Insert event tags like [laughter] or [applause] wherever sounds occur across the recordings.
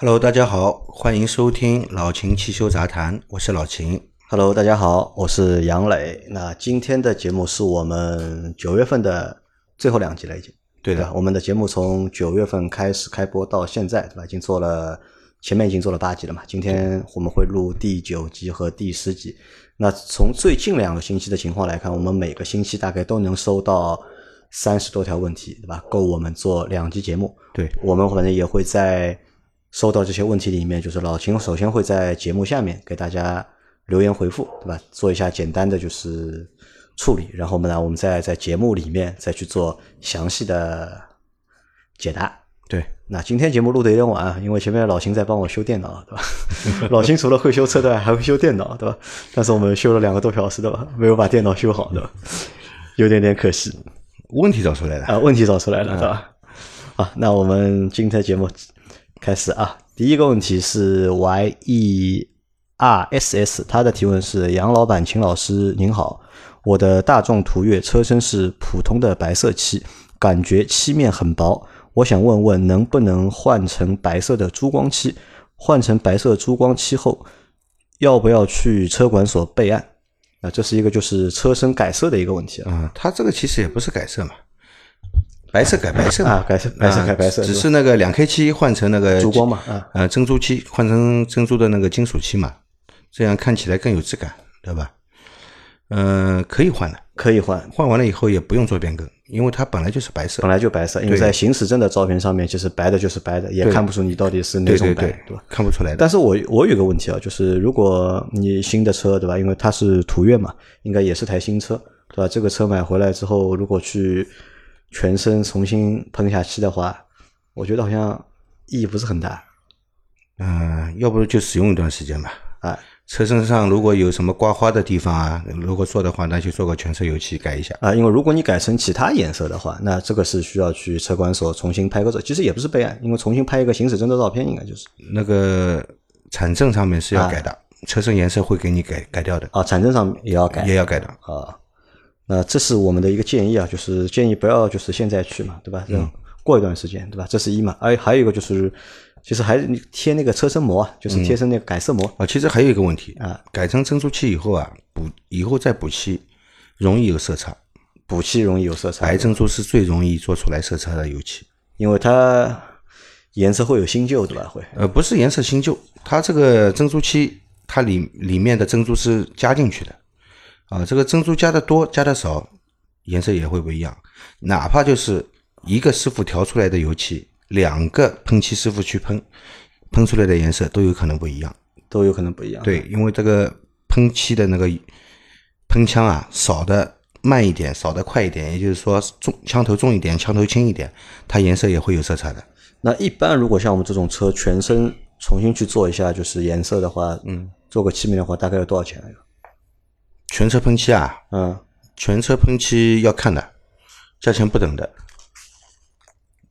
Hello，大家好，欢迎收听老秦汽修杂谈，我是老秦。Hello，大家好，我是杨磊。那今天的节目是我们九月份的最后两集了，已经。对的？我们的节目从九月份开始开播到现在，对吧？已经做了前面已经做了八集了嘛。今天我们会录第九集和第十集。那从最近两个星期的情况来看，我们每个星期大概都能收到三十多条问题，对吧？够我们做两集节目。对我们反正也会在收到这些问题里面，就是老秦首先会在节目下面给大家留言回复，对吧？做一下简单的就是处理，然后我们呢，我们再在节目里面再去做详细的解答。对，那今天节目录的有点晚啊，因为前面老秦在帮我修电脑，对吧？[laughs] 老秦除了会修车的，还会修电脑，对吧？但是我们修了两个多小时，对吧？没有把电脑修好，对吧？有点点可惜问题找出来了。啊，问题找出来了，对吧？啊，那我们今天节目开始啊。第一个问题是 Y E R S S，他的提问是：杨老板、秦老师您好，我的大众途岳车身是普通的白色漆，感觉漆面很薄，我想问问能不能换成白色的珠光漆？换成白色珠光漆后，要不要去车管所备案？啊，这是一个就是车身改色的一个问题啊。啊、它这个其实也不是改色嘛，白色改白色嘛，啊改色白色改白色啊只是那个两 K 漆换成那个珠光嘛啊呃，珍珠漆换成珍珠的那个金属漆嘛，这样看起来更有质感，对吧？嗯、可以换的，可以换，换完了以后也不用做变更，因为它本来就是白色本。来就白色，因为在行驶证的照片上面，其实白的就是白的，也看不出你到底是哪种白，对吧？看不出来的。但是我我有个问题啊，就是如果你新的车对吧，因为它是途岳嘛，应该也是台新车对吧？这个车买回来之后，如果去全身重新喷下漆的话，我觉得好像意义不是很大嗯、要不就使用一段时间吧。啊车身上如果有什么刮花的地方啊，如果做的话，那就做个全车油漆改一下。啊，因为如果你改成其他颜色的话，那这个是需要去车管所重新拍个照，其实也不是备案，因为重新拍一个行驶证的照片，应该就是那个产证上面是要改的，车身颜色会给你改改掉的，啊，产证上也要改，也要改的。啊，那这是我们的一个建议啊，就是建议不要就是现在去嘛，对吧？嗯，过一段时间，对吧？这是一嘛，还还有一个就是，其实还你贴那个车身膜啊，就是贴身那个改色膜、啊，其实还有一个问题啊，改成珍珠漆以后啊，补以后再补漆容易有色差，补漆容易有色差，白珍珠是最容易做出来色差的油漆。因为它颜色会有新旧，对吧？会呃，不是颜色新旧，它这个珍珠漆它里里面的珍珠是加进去的，啊，这个珍珠加的多加的少，颜色也会不一样。哪怕就是一个师傅调出来的油漆，两个喷漆师傅去喷，喷出来的颜色都有可能不一样。都有可能不一样。对，因为这个喷漆的那个喷枪啊，扫的慢一点，扫的快一点，也就是说重枪头重一点，枪头轻一点，它颜色也会有色差的。那一般如果像我们这种车全身重新去做一下就是颜色的话，嗯，做个漆面的话，大概要多少钱啊？全车喷漆啊，嗯，全车喷漆要看的，价钱不等的，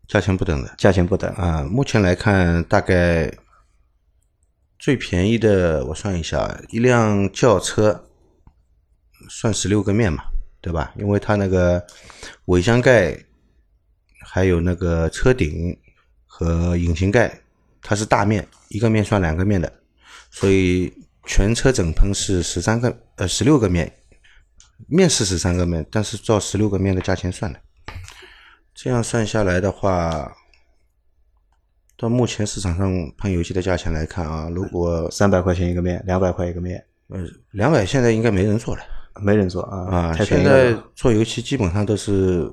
价钱不等的价钱不等啊。目前来看，大概最便宜的，我算一下，一辆轿车算十六个面嘛，对吧？因为它那个尾箱盖，还有那个车顶和引擎盖，它是大面，一个面算两个面的，所以全车整喷是十三个呃十六个面，面是十三个面，但是照十六个面的价钱算的。这样算下来的话，到目前市场上喷油漆的价钱来看啊，如果三百块钱一个面，两百块一个面，呃两百现在应该没人做了没人做啊啊，现在，做油漆基本上都是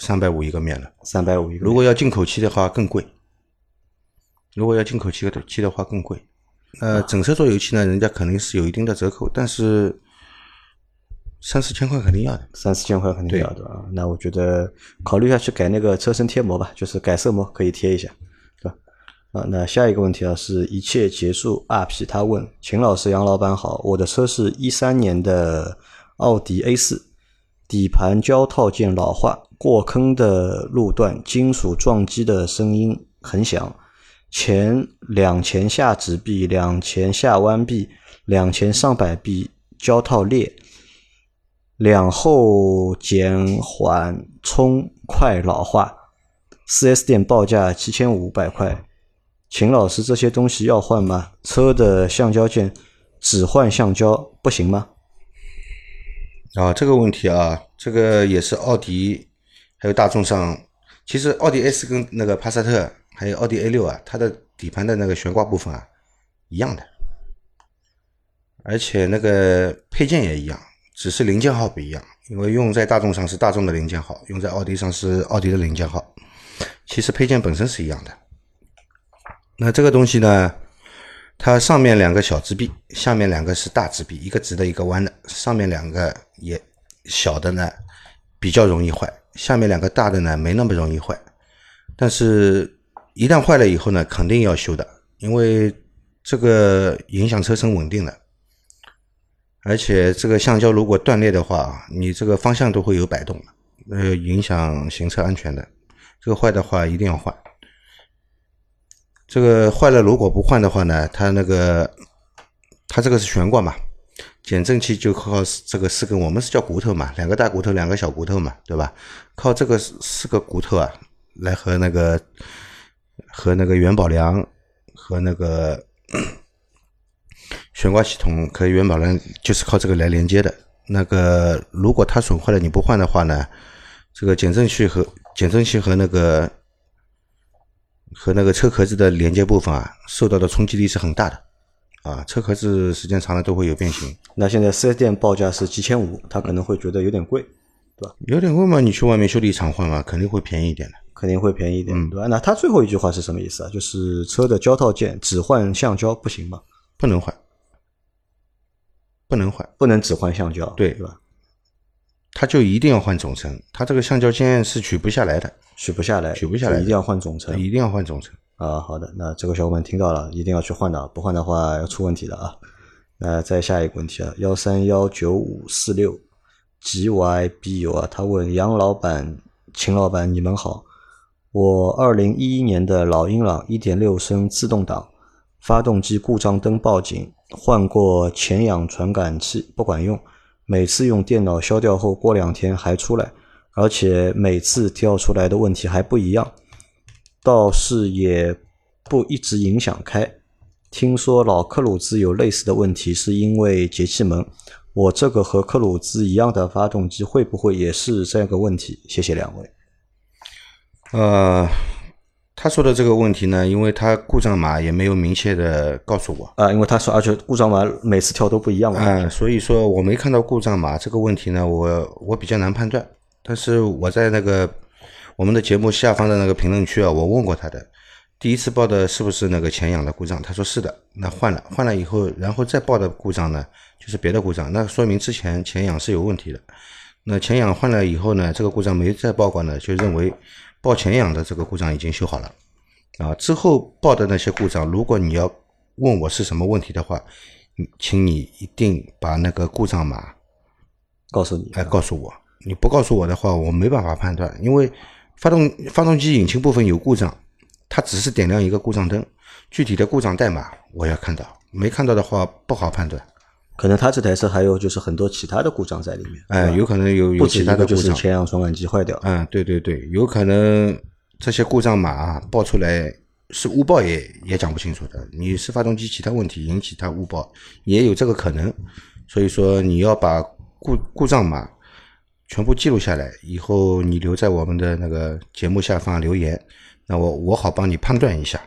三百五一个面了。三百五一个面。如果要进口漆的话更贵，如果要进口漆的漆的话更贵。呃，整车做油漆呢，人家肯定是有一定的折扣，但是三四千块肯定要的。三四千块肯定要的啊。那我觉得考虑一下去改那个车身贴膜吧，就是改色膜可以贴一下，对吧？啊，那下一个问题啊，是一切结束 RP 他问秦老师、杨老板好，我的车是一三年的奥迪 A 四，底盘胶套件老化，过坑的路段金属撞击的声音很响，前两前下直臂、两前下弯臂、两前上摆臂胶套裂。两后减缓冲快老化，4S 店报价七千五百块，秦老师，这些东西要换吗？车的橡胶件只换橡胶不行吗？啊，这个问题啊，这个也是奥迪还有大众上，其实奥迪 S 跟那个帕萨特还有奥迪 A 六啊，它的底盘的那个悬挂部分啊一样的，而且那个配件也一样，只是零件号不一样，因为用在大众上是大众的零件号，用在奥迪上是奥迪的零件号，其实配件本身是一样的。那这个东西呢？它上面两个小支臂，下面两个是大支臂，一个直的，一个弯的。上面两个也小的呢，比较容易坏；下面两个大的呢，没那么容易坏。但是，一旦坏了以后呢，肯定要修的，因为这个影响车身稳定的。而且，这个橡胶如果断裂的话，你这个方向都会有摆动，呃，影响行车安全的。这个坏的话，一定要换。这个坏了，如果不换的话呢？它那个，它这个是悬挂嘛，减震器就靠这个四根，我们是叫骨头嘛，两个大骨头，两个小骨头嘛，对吧？靠这个四个骨头啊，来和那个和那个元宝梁和那个 [coughs] 悬挂系统，和元宝梁就是靠这个来连接的。那个如果它损坏了，你不换的话呢，这个减震器和减震器和那个。和那个车壳子的连接部分啊，受到的冲击力是很大的，啊，车壳子时间长了都会有变形。那现在四 S 店报价是几千五，他可能会觉得有点贵，对吧？有点贵嘛，你去外面修理厂换嘛，肯定会便宜一点的，肯定会便宜一点，对吧？那他最后一句话是什么意思啊？就是车的胶套件只换橡胶不行吗？不能换，不能换，不能只换橡胶，对，对吧？他就一定要换总成，他这个橡胶件是取不下来的。取不下来，取不下来，一定要换总成，一定要换总成啊！好的，那这个小伙伴听到了，一定要去换的，不换的话要出问题的啊！那再下一个问题啊，幺三幺九五四六 G Y B U 啊，他问杨老板、秦老板，你们好，我二零一一年的老英朗一点六升自动挡，发动机故障灯报警，换过前氧传感器不管用，每次用电脑消掉后，过两天还出来。而且每次跳出来的问题还不一样，倒是也不一直影响开。听说老克鲁兹有类似的问题，是因为节气门。我这个和克鲁兹一样的发动机，会不会也是这样个问题？谢谢两位。呃，他说的这个问题呢，因为他故障码也没有明确的告诉我啊，因为他说，而且故障码每次跳都不一样嘛，啊，所以说我没看到故障码这个问题呢，我我比较难判断。但是我在那个我们的节目下方的那个评论区啊，我问过他的，第一次报的是不是那个前氧的故障？他说是的，那换了，换了以后，然后再报的故障呢，就是别的故障，那说明之前前氧是有问题的。那前氧换了以后呢，这个故障没再报过呢，就认为报前氧的这个故障已经修好了。啊，之后报的那些故障，如果你要问我是什么问题的话，请你一定把那个故障码告诉你，哎，告诉我。你不告诉我的话，我没办法判断，因为发动发动机引擎部分有故障，它只是点亮一个故障灯，具体的故障代码我要看到，没看到的话不好判断。可能他这台车还有就是很多其他的故障在里面，哎，有可能有有其他的故障，就是前氧传感器坏掉。嗯，对对对，有可能这些故障码报出来是误报也也讲不清楚的，你是发动机其他问题引起它误报，也有这个可能，所以说你要把故故障码。全部记录下来以后，你留在我们的那个节目下方留言，那我我好帮你判断一下。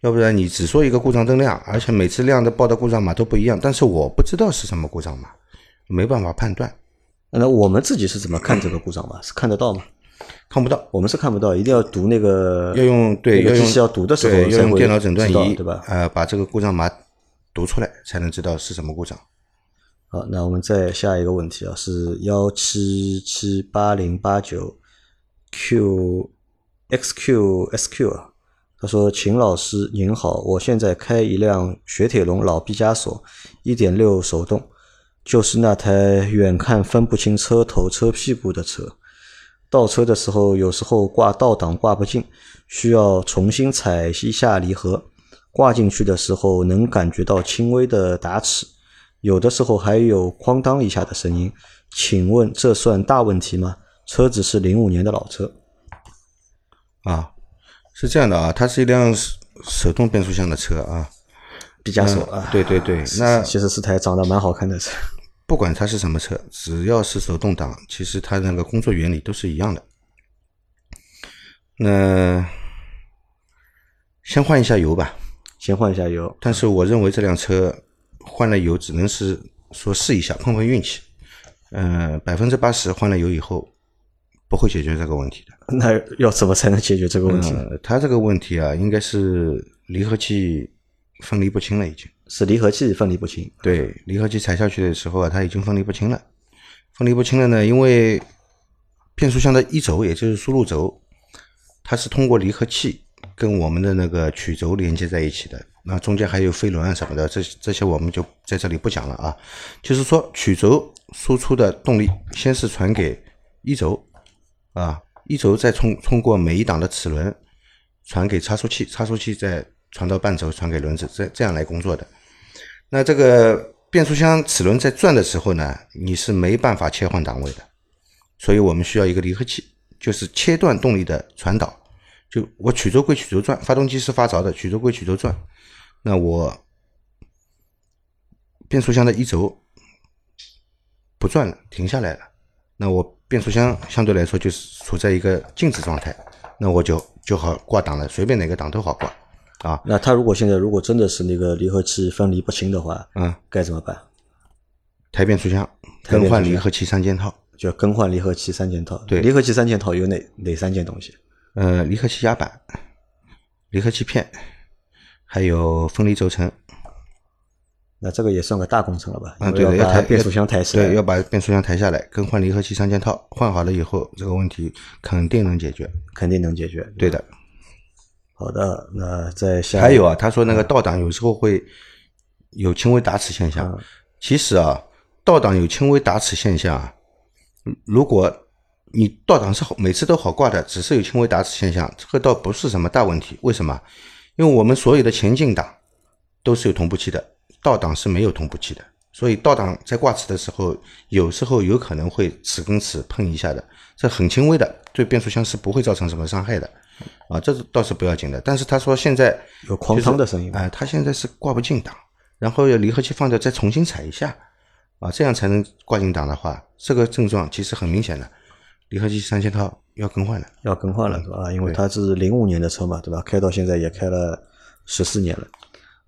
要不然你只说一个故障灯亮，而且每次亮的报的故障码都不一样，但是我不知道是什么故障码，没办法判断。那我们自己是怎么看这个故障码？是看得到吗？看不到，我们是看不到，一定要读那个要用对要用要读的时候要用电脑诊断仪对吧？呃，把这个故障码读出来才能知道是什么故障。好，那我们再下一个问题啊，是幺七七八零八九 Q X Q S Q 啊。他说：“秦老师您好，我现在开一辆雪铁龙老毕加索，一点六手动，就是那台远看分不清车头车屁股的车。倒车的时候，有时候挂倒档挂不进，需要重新踩一下离合。挂进去的时候，能感觉到轻微的打齿。”有的时候还有哐当一下的声音，请问这算大问题吗？车子是零五年的老车，啊，是这样的啊，它是一辆手动变速箱的车啊，毕加索啊，对对对，那其实是台长得蛮好看的车。不管它是什么车，只要是手动挡，其实它那个工作原理都是一样的。那先换一下油吧，先换一下油。但是我认为这辆车换了油，只能是说试一下，碰碰运气。嗯，百分之八十换了油以后，不会解决这个问题的。[laughs] 那要怎么才能解决这个问题呢？它这个问题啊，应该是离合器分离不清了，已经是离合器分离不清。对，离合器踩下去的时候啊，它已经分离不清了。分离不清了呢，因为变速箱的一轴，也就是输入轴，它是通过离合器跟我们的那个曲轴连接在一起的。那中间还有飞轮啊什么的，这这些我们就在这里不讲了啊。就是说，曲轴输出的动力先是传给一轴啊。一轴再通通过每一档的齿轮传给差速器，差速器再传到半轴传给轮子，这这样来工作的。那这个变速箱齿轮在转的时候呢，你是没办法切换档位的，所以我们需要一个离合器，就是切断动力的传导。就我曲轴归曲轴转，发动机是发着的，曲轴归曲轴转。那我变速箱的一轴不转了，停下来了，那我。变速箱相对来说就是处在一个静止状态，那我就就好挂档了，随便哪个档都好挂啊。那他如果现在如果真的是那个离合器分离不清的话，嗯，该怎么办？抬变速箱，更换离合器三件套，就更换离合器三件套。对，离合器三件套有哪哪三件东西？呃，离合器压板、离合器片，还有分离轴承。那这个也算个大工程了吧？嗯，对的，要抬变速箱抬下来，对，要把变速箱抬下来，更换离合器三件套，换好了以后，这个问题肯定能解决，肯定能解决。对的。好的，那再下还有啊，他说那个倒档有时候会有轻微打齿现象。其实啊，倒档有轻微打齿现象啊，如果你倒档是好，每次都好挂的，只是有轻微打齿现象，这个倒不是什么大问题。为什么？因为我们所有的前进档都是有同步器的。倒档是没有同步器的，所以倒档在挂齿的时候，有时候有可能会齿跟齿碰一下的，这很轻微的，对变速箱是不会造成什么伤害的，啊，这倒是不要紧的。但是他说现在有哐当的声音，哎，他现在是挂不进档，然后要离合器放掉再重新踩一下，啊，这样才能挂进档的话，这个症状其实很明显的，离合器三件套要更换了，要更换了是吧？因为它是零五年的车嘛，对吧？开到现在也开了十四年了。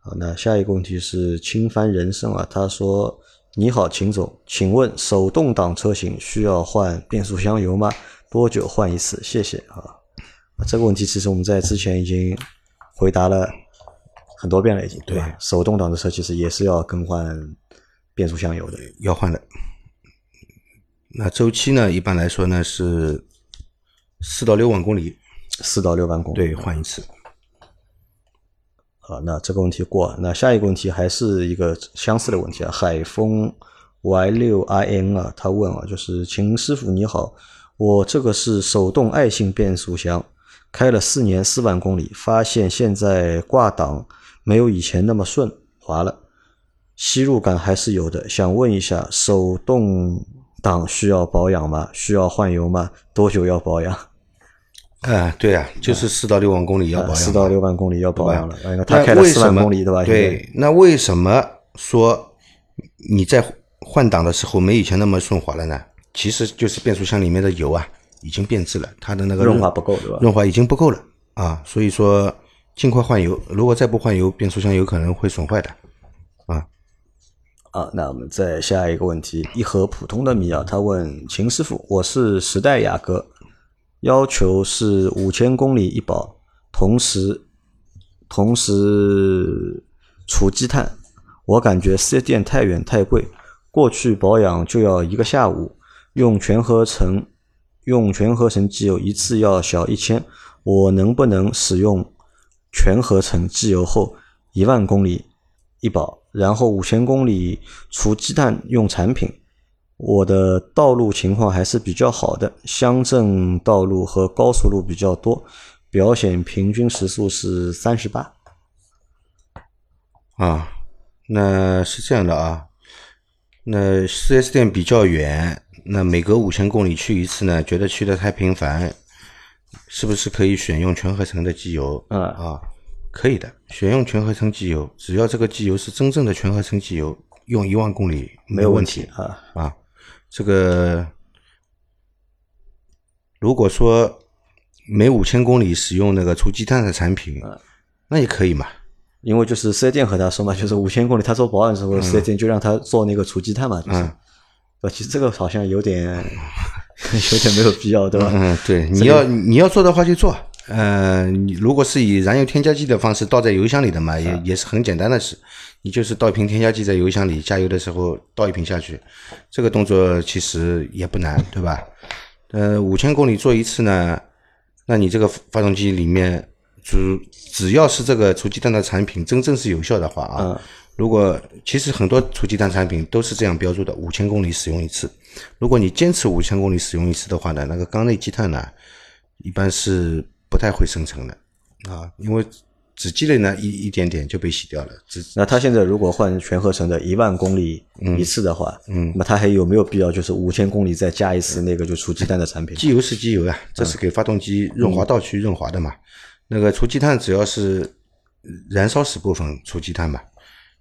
好，那下一个问题是轻帆人生啊，他说：“你好，秦总，请问手动挡车型需要换变速箱油吗？多久换一次？谢谢啊。”这个问题其实我们在之前已经回答了很多遍了，已经对吧？手动挡的车其实也是要更换变速箱油的，要换的。那周期呢？一般来说呢是四到六万公里，四到六万公里对换一次。啊，那这个问题过。那下一个问题还是一个相似的问题啊。海风 Y 六 I N 啊，他问啊，就是秦师傅你好，我这个是手动爱信变速箱，开了四年四万公里，发现现在挂档没有以前那么顺滑了，吸入感还是有的。想问一下，手动挡需要保养吗？需要换油吗？多久要保养？啊，对啊，就是四到六万公里要保养，四到六万公里要保养了。他开了四万公里，对吧？对，那为什么说你在换挡的时候没以前那么顺滑了呢？其实就是变速箱里面的油啊已经变质了，它的那个润滑不够，对吧？润滑已经不够了啊，所以说尽快换油。如果再不换油，变速箱有可能会损坏的啊。啊，那我们再下一个问题，一盒普通的米啊，他问秦师傅，我是时代雅阁。要求是五千公里一保，同时同时除积碳。我感觉四 S 店太远太贵，过去保养就要一个下午，用全合成用全合成机油一次要小一千。我能不能使用全合成机油后一万公里一保，然后五千公里除积碳用产品？我的道路情况还是比较好的，乡镇道路和高速路比较多，表显平均时速是三十八。啊，那是这样的啊，那四 S 店比较远，那每隔五千公里去一次呢，觉得去的太频繁，是不是可以选用全合成的机油？嗯啊，可以的，选用全合成机油，只要这个机油是真正的全合成机油，用一万公里没有问问题啊。啊。这个如果说每五千公里使用那个除积碳的产品，那也可以嘛。因为就是四 S 店和他说嘛，就是五千公里他做保养的时候，四 S 店就让他做那个除积碳嘛，就是。呃，其实这个好像有点 [laughs] 有点没有必要，对吧？嗯，对，你要你要做的话就做。呃，你如果是以燃油添加剂的方式倒在油箱里的嘛，也也是很简单的事。你就是倒一瓶添加剂在油箱里，加油的时候倒一瓶下去，这个动作其实也不难，对吧？呃，五千公里做一次呢，那你这个发动机里面主只要是这个除积碳的产品真正是有效的话啊，如果其实很多除积碳产品都是这样标注的，五千公里使用一次。如果你坚持五千公里使用一次的话呢，那个缸内积碳呢，一般是不太会生成的啊，因为只积累呢一一点点就被洗掉了。只那他现在如果换全合成的一万公里一次的话，嗯，那他还有没有必要就是五千公里再加一次那个就除积碳的产品？机油是机油啊，这是给发动机润滑道去润滑的嘛。那个除积碳只要是燃烧室部分除积碳嘛，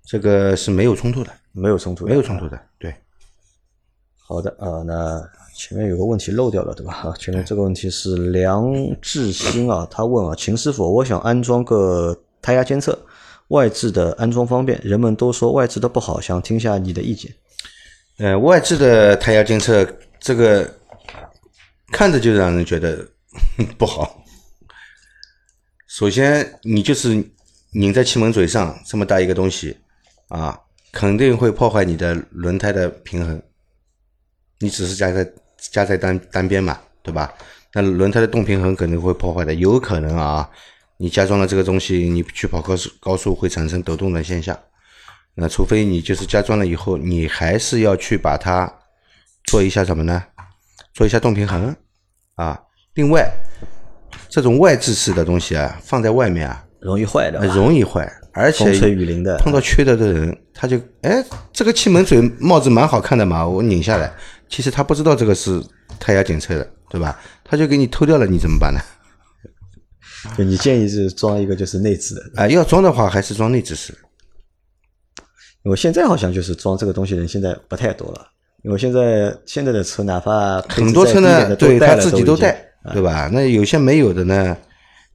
这个是没有冲突的，没有冲突，没有冲突的，对。好的啊，那前面有个问题漏掉了，对吧？啊，前面这个问题是梁志新啊，他问啊，秦师傅，我想安装个胎压监测，外置的安装方便，人们都说外置的不好，想听下你的意见。呃，外置的胎压监测这个看着就让人觉得不好。[laughs] 首先，你就是拧在气门嘴上这么大一个东西啊，肯定会破坏你的轮胎的平衡。你只是加在加在单单边嘛，对吧？那轮胎的动平衡可能会破坏的，有可能啊。你加装了这个东西，你去跑高速高速会产生抖动的现象。那除非你就是加装了以后，你还是要去把它做一下什么呢？做一下动平衡啊。另外，这种外置式的东西啊，放在外面啊，容易坏的，容易坏，而且风吹雨淋的，碰到缺德的人，他就哎，这个气门嘴帽子蛮好看的嘛，我拧下来。其实他不知道这个是胎压检测的，对吧？他就给你偷掉了，你怎么办呢？就你建议是装一个就是内置的啊，要装的话还是装内置式。因为现在好像就是装这个东西的人现在不太多了，因为现在现在的车哪怕很多车呢，对他自己都带，对吧？那有些没有的呢，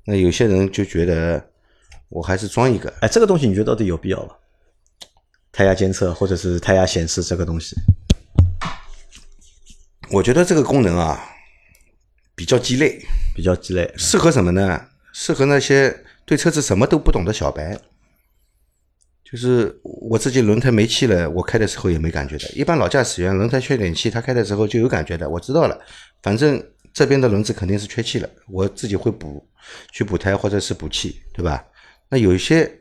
那有些人就觉得我还是装一个。哎，这个东西你觉得到底有必要吗？胎压监测或者是胎压显示这个东西？我觉得这个功能啊，比较鸡肋，比较鸡肋，适合什么呢？适合那些对车子什么都不懂的小白。就是我自己轮胎没气了，我开的时候也没感觉的。一般老驾驶员轮胎缺点气，他开的时候就有感觉的。我知道了，反正这边的轮子肯定是缺气了，我自己会补，去补胎或者是补气，对吧？那有一些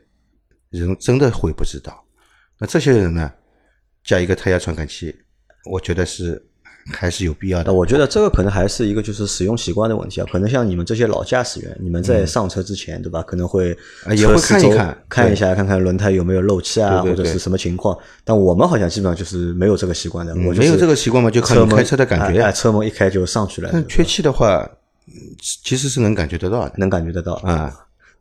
人真的会不知道，那这些人呢，加一个胎压传感器，我觉得是。还是有必要的。我觉得这个可能还是一个就是使用习惯的问题啊。可能像你们这些老驾驶员，你们在上车之前，对吧？可能会也会看一看，看一下，看看轮胎有没有漏气啊，或者是什么情况。但我们好像基本上就是没有这个习惯的。我没有这个习惯嘛，就靠你开车的感觉。哎，车门一开就上去了。但缺气的话，其实是能感觉得到的，能感觉得到啊。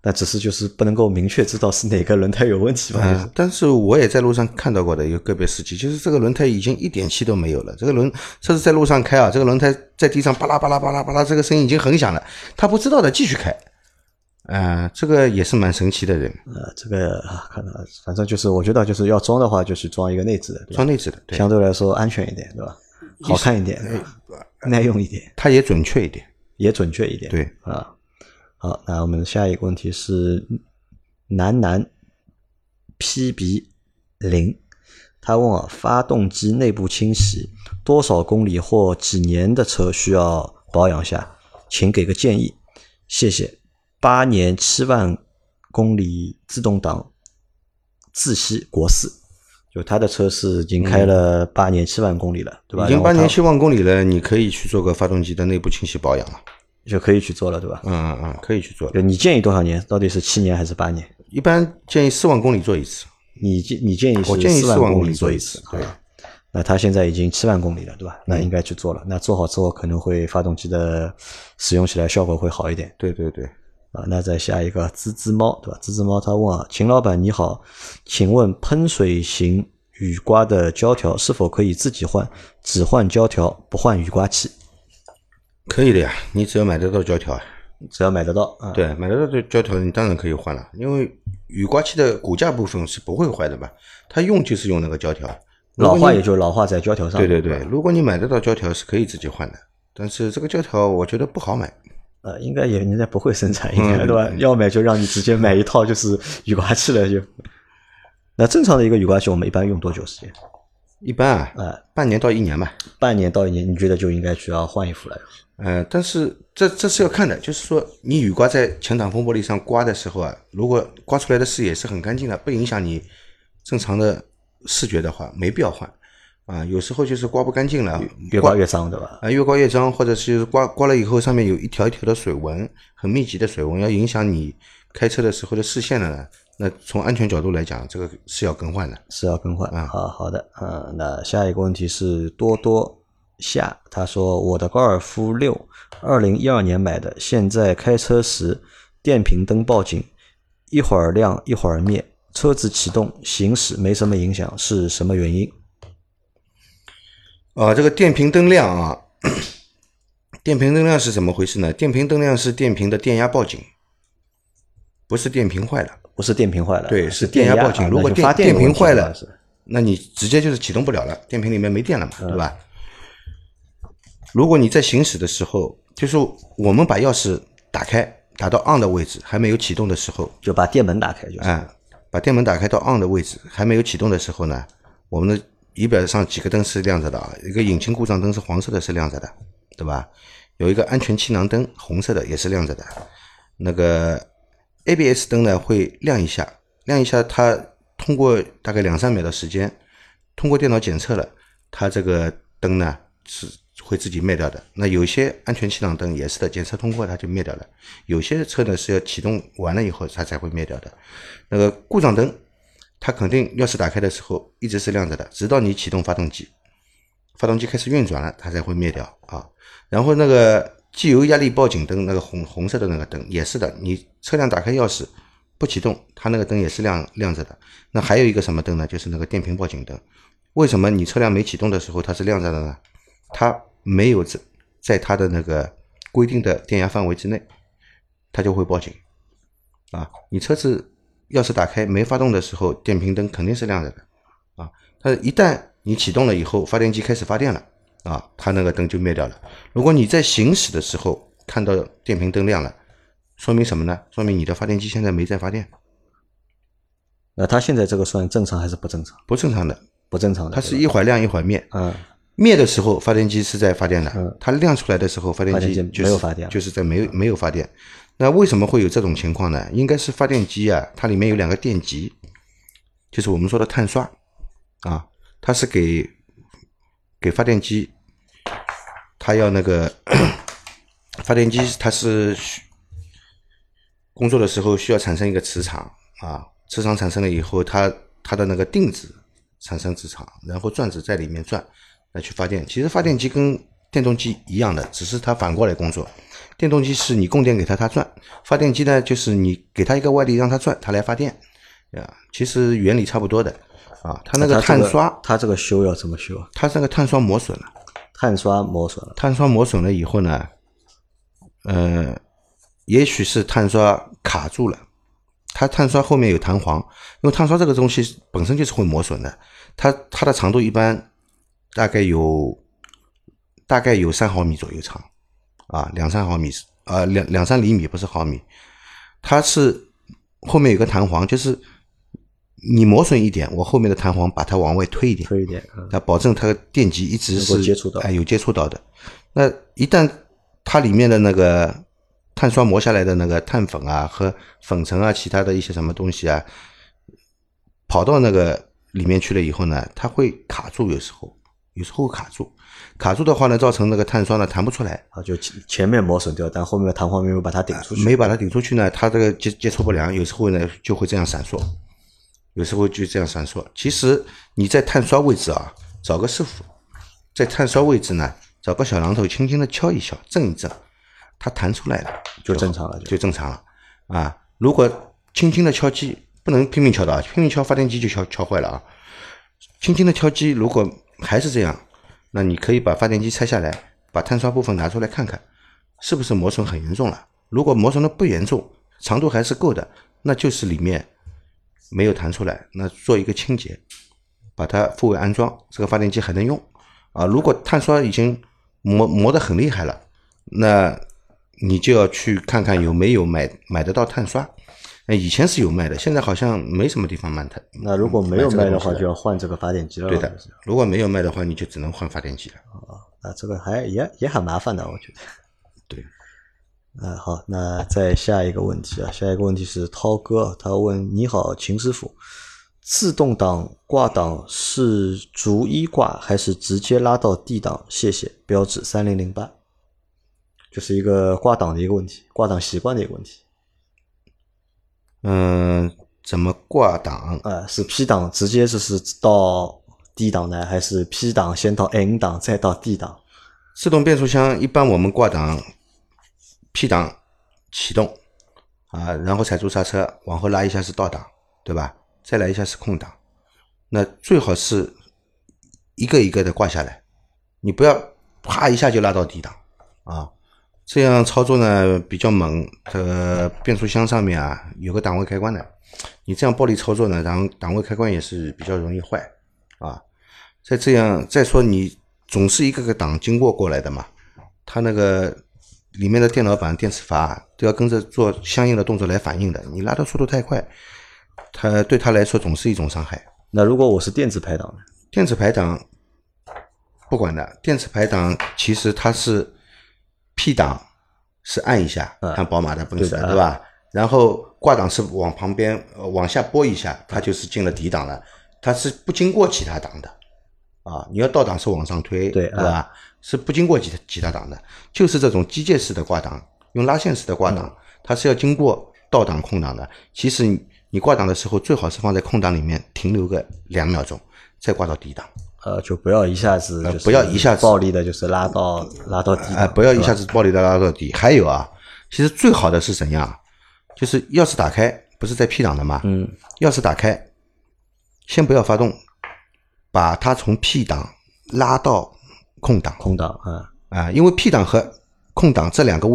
那只是就是不能够明确知道是哪个轮胎有问题吧？嗯，但是我也在路上看到过的，有个别司机，就是这个轮胎已经一点气都没有了。这个轮车子在路上开啊，这个轮胎在地上巴拉巴拉巴拉巴拉，这个声音已经很响了，他不知道的继续开。啊，这个也是蛮神奇的人。呃，这个可能反正就是我觉得就是要装的话，就是装一个内置的，装内置的，相对来说安全一点，对吧？好看一点，耐用一点，它也准确一点，也准确一点。对啊。好，那我们下一个问题是南南 PB 零，他问啊，发动机内部清洗多少公里或几年的车需要保养下？请给个建议，谢谢。八年七万公里自动挡自吸国四，就他的车是已经开了八年七万公里了，对吧？已经八年七万公里了，你可以去做个发动机的内部清洗保养了。就可以去做了，对吧？嗯嗯嗯，可以去做。你建议多少年？到底是七年还是八年？一般建议四万公里做一次。你建你建议我建议四万公里做一次。对。那他现在已经七万公里了，对吧？那应该去做了。那做好之后，可能会发动机的使用起来效果会好一点。对对对。啊，那再下一个滋滋猫，对吧？滋滋猫他问啊，秦老板你好，请问喷水型雨刮的胶条是否可以自己换，只换胶条不换雨刮器？可以的呀，你只要买得到胶条啊。只要买得到啊，对，买得到这胶条，你当然可以换了，因为雨刮器的骨架部分是不会坏的嘛，它用就是用那个胶条，老化也就老化在胶条上。对对对，如果你买得到胶条，是可以自己换的，但是这个胶条我觉得不好买。呃，应该也人家不会生产，应该对吧？要买就让你直接买一套就是雨刮器了就。那正常的一个雨刮器，我们一般用多久时间？一般啊，呃，半年到一年吧。半年到一年，你觉得就应该需要换一副了？呃，但是这这是要看的，就是说你雨刮在前挡风玻璃上刮的时候啊，如果刮出来的视野是很干净的，不影响你正常的视觉的话，没必要换。啊，有时候就是刮不干净了，越刮越脏，对吧？啊，越刮越脏，或者是刮刮了以后上面有一条一条的水纹，很密集的水纹，要影响你开车的时候的视线了呢。那从安全角度来讲，这个是要更换的，是要更换啊。好好的，嗯，那下一个问题是多多夏，他说我的高尔夫六二零一二年买的，现在开车时电瓶灯报警，一会儿亮一会儿灭，车子启动行驶没什么影响，是什么原因？啊，这个电瓶灯亮啊，电瓶灯亮是怎么回事呢？电瓶灯亮是电瓶的电压报警，不是电瓶坏了，不是电瓶坏了，对，是电压报警。如果电电瓶坏了，那你直接就是启动不了了，电瓶里面没电了嘛，对吧？如果你在行驶的时候，就是我们把钥匙打开，打到 on 的位置，还没有启动的时候，就把电门打开就哎，把电门打开到 on 的位置，还没有启动的时候呢，我们的。仪表上几个灯是亮着的啊，一个引擎故障灯是黄色的，是亮着的，对吧？有一个安全气囊灯，红色的也是亮着的。那个 ABS 灯呢会亮一下，亮一下，它通过大概两三秒的时间，通过电脑检测了，它这个灯呢是会自己灭掉的。那有些安全气囊灯也是的，检测通过它就灭掉了。有些车呢是要启动完了以后它才会灭掉的。那个故障灯。它肯定钥匙打开的时候一直是亮着的，直到你启动发动机，发动机开始运转了，它才会灭掉啊。然后那个机油压力报警灯，那个红红色的那个灯也是的，你车辆打开钥匙不启动，它那个灯也是亮亮着的。那还有一个什么灯呢？就是那个电瓶报警灯。为什么你车辆没启动的时候它是亮着的呢？它没有在在他的那个规定的电压范围之内，它就会报警啊。你车子。钥匙打开没发动的时候，电瓶灯肯定是亮着的，啊，它一旦你启动了以后，发电机开始发电了，啊，它那个灯就灭掉了。如果你在行驶的时候看到电瓶灯亮了，说明什么呢？说明你的发电机现在没在发电。那它现在这个算正常还是不正常？不正常的，不正常的。它是一会儿亮一会儿灭，嗯，灭的时候发电机是在发电的，嗯，它亮出来的时候发电机没有发电，就是在没有没有发电。那为什么会有这种情况呢？应该是发电机啊，它里面有两个电极，就是我们说的碳刷。啊，它是给给发电机，它要那个 [clears throat] 发电机它是工作的时候需要产生一个磁场。啊，磁场产生了以后，它它的那个定子产生磁场，然后转子在里面转来去发电。其实发电机跟电动机一样的，只是它反过来工作。电动机是你供电给它，它转；发电机呢，就是你给它一个外力让它转，它来发电。啊，其实原理差不多的。啊，它那个碳刷，它这个修要怎么修？它这个碳刷磨损了。碳刷磨损了。碳刷磨损了以后呢，呃，也许是碳刷卡住了。它碳刷后面有弹簧，因为碳刷这个东西本身就是会磨损的。它它的长度一般大概有大概有三毫米左右长。啊，两三毫米是啊，两两三厘米不是毫米，它是后面有个弹簧，就是你磨损一点，我后面的弹簧把它往外推一点，推一点，它保证它的电极一直是接触到，哎，有接触到的。那一旦它里面的那个碳刷磨下来的那个碳粉啊和粉尘啊，其他的一些什么东西啊，跑到那个里面去了以后呢，它会卡住，有时候有时候会卡住。卡住的话呢，造成那个碳刷呢弹不出来啊，就前面磨损掉，但后面的弹簧没有把它顶出去，没把它顶出去呢，它这个接接触不良，有时候呢就会这样闪烁，有时候就这样闪烁。其实你在碳刷位置啊，找个师傅，在碳刷位置呢，找个小榔头轻轻的敲一敲，震一震，它弹出来了就正常了，就正常了。啊，如果轻轻的敲击，不能拼命敲的啊，拼命敲发电机就敲敲坏了啊。轻轻的敲击，如果还是这样，那你可以把发电机拆下来，把碳刷部分拿出来看看，是不是磨损很严重了。如果磨损的不严重，长度还是够的，那就是里面没有弹出来，那做一个清洁，把它复位安装，这个发电机还能用啊。如果碳刷已经磨磨得很厉害了，那你就要去看看有没有买买得到碳刷。那以前是有卖的，现在好像没什么地方卖它。那如果没有卖的话，就要换这个发电机了。对的，如果没有卖的话，你就只能换发电机了。啊，那这个还也也很麻烦的，我觉得。[laughs] 对。啊，好，那再下一个问题啊，下一个问题是涛哥，他问你好，秦师傅，自动挡挂档是逐一挂还是直接拉到 D 档？谢谢，标志三零零八，就是一个挂档的一个问题，挂档习惯的一个问题。嗯，怎么挂档？呃，是 P 档直接就是到 D 档呢，还是 P 档先到 N 档再到 D 档？自动变速箱一般我们挂档。P 档启动啊，然后踩住刹车，往后拉一下是倒档，对吧？再来一下是空档。那最好是一个一个的挂下来，你不要啪一下就拉到 D 档啊。这样操作呢比较猛。这个变速箱上面啊有个档位开关的，你这样暴力操作呢，然后档位开关也是比较容易坏啊。再这样再说，你总是一个个档经过过来的嘛，它那个。里面的电脑板、电磁阀都要跟着做相应的动作来反应的。你拉的速度太快，它对它来说总是一种伤害。那如果我是电子排档呢？电子排档不管的，电子排档其实它是 P 档是按一下，像宝马的、奔驰的，对吧？然后挂档是往旁边往下拨一下，它就是进了 D 档了，它是不经过其他档的。啊，你要倒档是往上推，对，对吧？是不经过其他其他档的，就是这种机械式的挂档，用拉线式的挂档，它是要经过倒档空档的。其实你你挂档的时候，最好是放在空档里面停留个两秒钟，再挂到 D 档。呃，就不要一下子，不要一下子暴力的，就是拉到拉到底。哎，不要一下子暴力的拉到底。还有啊，其实最好的是怎样？就是钥匙打开，不是在 P 档的吗？嗯，钥匙打开，先不要发动。把它从 P 档拉到空档，空档啊啊，因为 P 档和空档这两个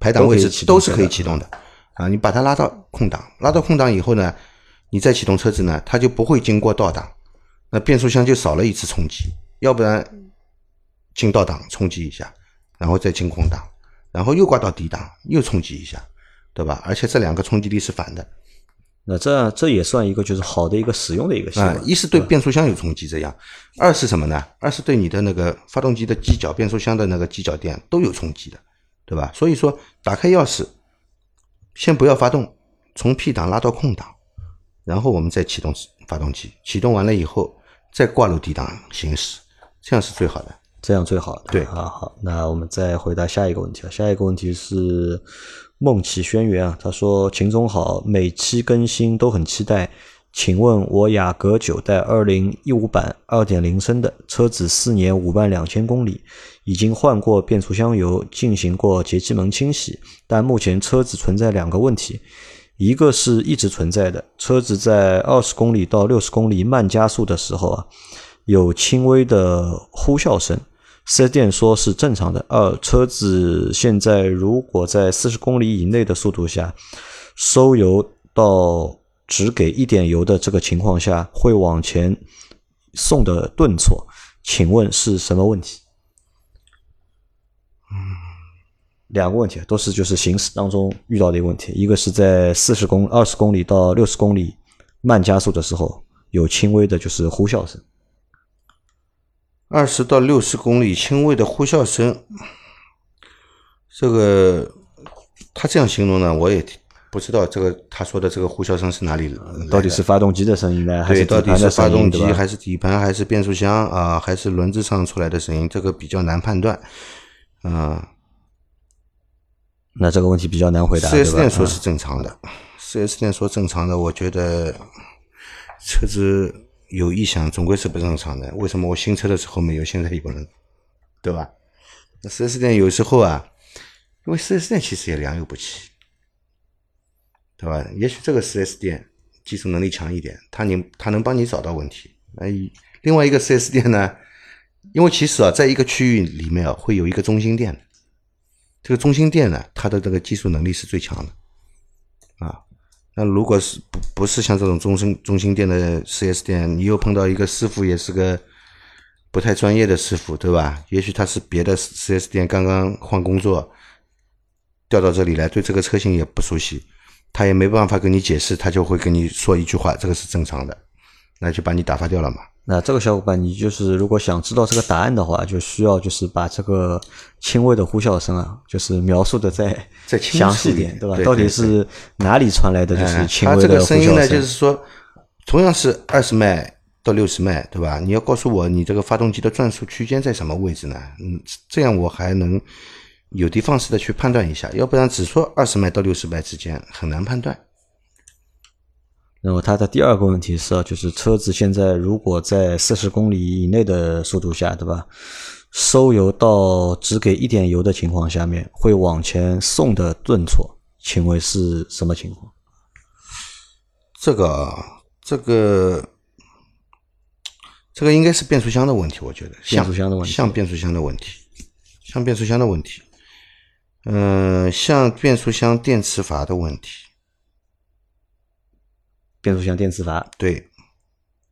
排档位置都是可以启动的啊。你把它拉到空档，拉到空档以后呢，你再启动车子呢，它就不会经过倒档，那变速箱就少了一次冲击。要不然进倒档冲击一下，然后再进空档，然后又挂到低档又冲击一下，对吧？而且这两个冲击力是反的。那这这也算一个就是好的一个使用的一个习惯。一是对变速箱有冲击，这样；二是什么呢？二是对你的那个发动机的机脚、变速箱的那个机脚垫都有冲击的，对吧？所以说，打开钥匙，先不要发动，从 P 档拉到空档，然后我们再启动发动机。启动完了以后，再挂入 D 档行驶，这样是最好的。这样最好的。对啊，好，那我们再回答下一个问题啊。下一个问题是。梦起轩辕啊，他说：“秦总好，每期更新都很期待。请问我雅阁九代二零一五版二点零升的车子，四年五万两千公里，已经换过变速箱油，进行过节气门清洗，但目前车子存在两个问题，一个是一直存在的，车子在二十公里到六十公里慢加速的时候啊，有轻微的呼啸声。”四 S 店说是正常的。二，车子现在如果在四十公里以内的速度下收油到只给一点油的这个情况下，会往前送的顿挫，请问是什么问题？嗯，两个问题都是就是行驶当中遇到的一个问题，一个是在四十公二十公里到六十公里慢加速的时候有轻微的就是呼啸声。二十到六十公里，轻微的呼啸声。这个他这样形容呢，我也不知道这个他说的这个呼啸声是哪里到底是发动机的声音呢？还是到底是发动机，还是底盘，还是变速箱啊？还是轮子上出来的声音？这个比较难判断。啊，那这个问题比较难回答。四 S 店说是正常的，四 S 店说正常的，我觉得车子。有异响总归是不正常的，为什么我新车的时候没有，现在有了，对吧？那四 S 店有时候啊，因为四 S 店其实也良莠不齐，对吧？也许这个四 S 店技术能力强一点，他能他能帮你找到问题。那另外一个四 S 店呢？因为其实啊，在一个区域里面啊，会有一个中心店，这个中心店呢，它的这个技术能力是最强的啊。那如果是不不是像这种中心中心店的四 S 店，你又碰到一个师傅也是个不太专业的师傅，对吧？也许他是别的四 S 店刚刚换工作调到这里来，对这个车型也不熟悉，他也没办法跟你解释，他就会跟你说一句话，这个是正常的，那就把你打发掉了嘛。那这个小伙伴，你就是如果想知道这个答案的话，就需要就是把这个轻微的呼啸声啊，就是描述的再再详细一点，对吧？对到底是哪里传来的就是轻它微的呼啸这个声音呢，就是说，同样是二十迈到六十迈，对吧？你要告诉我你这个发动机的转速区间在什么位置呢？嗯，这样我还能有的放矢的去判断一下，要不然只说二十迈到六十迈之间很难判断。那么它的第二个问题是啊，就是车子现在如果在四十公里以内的速度下，对吧？收油到只给一点油的情况下面，会往前送的顿挫，请问是什么情况？这个啊，这个这个应该是变速箱的问题，我觉得变速箱的问题像变速箱的问题，像变速箱的问题，嗯、像变速箱电磁阀的问题，变速箱电磁阀。对。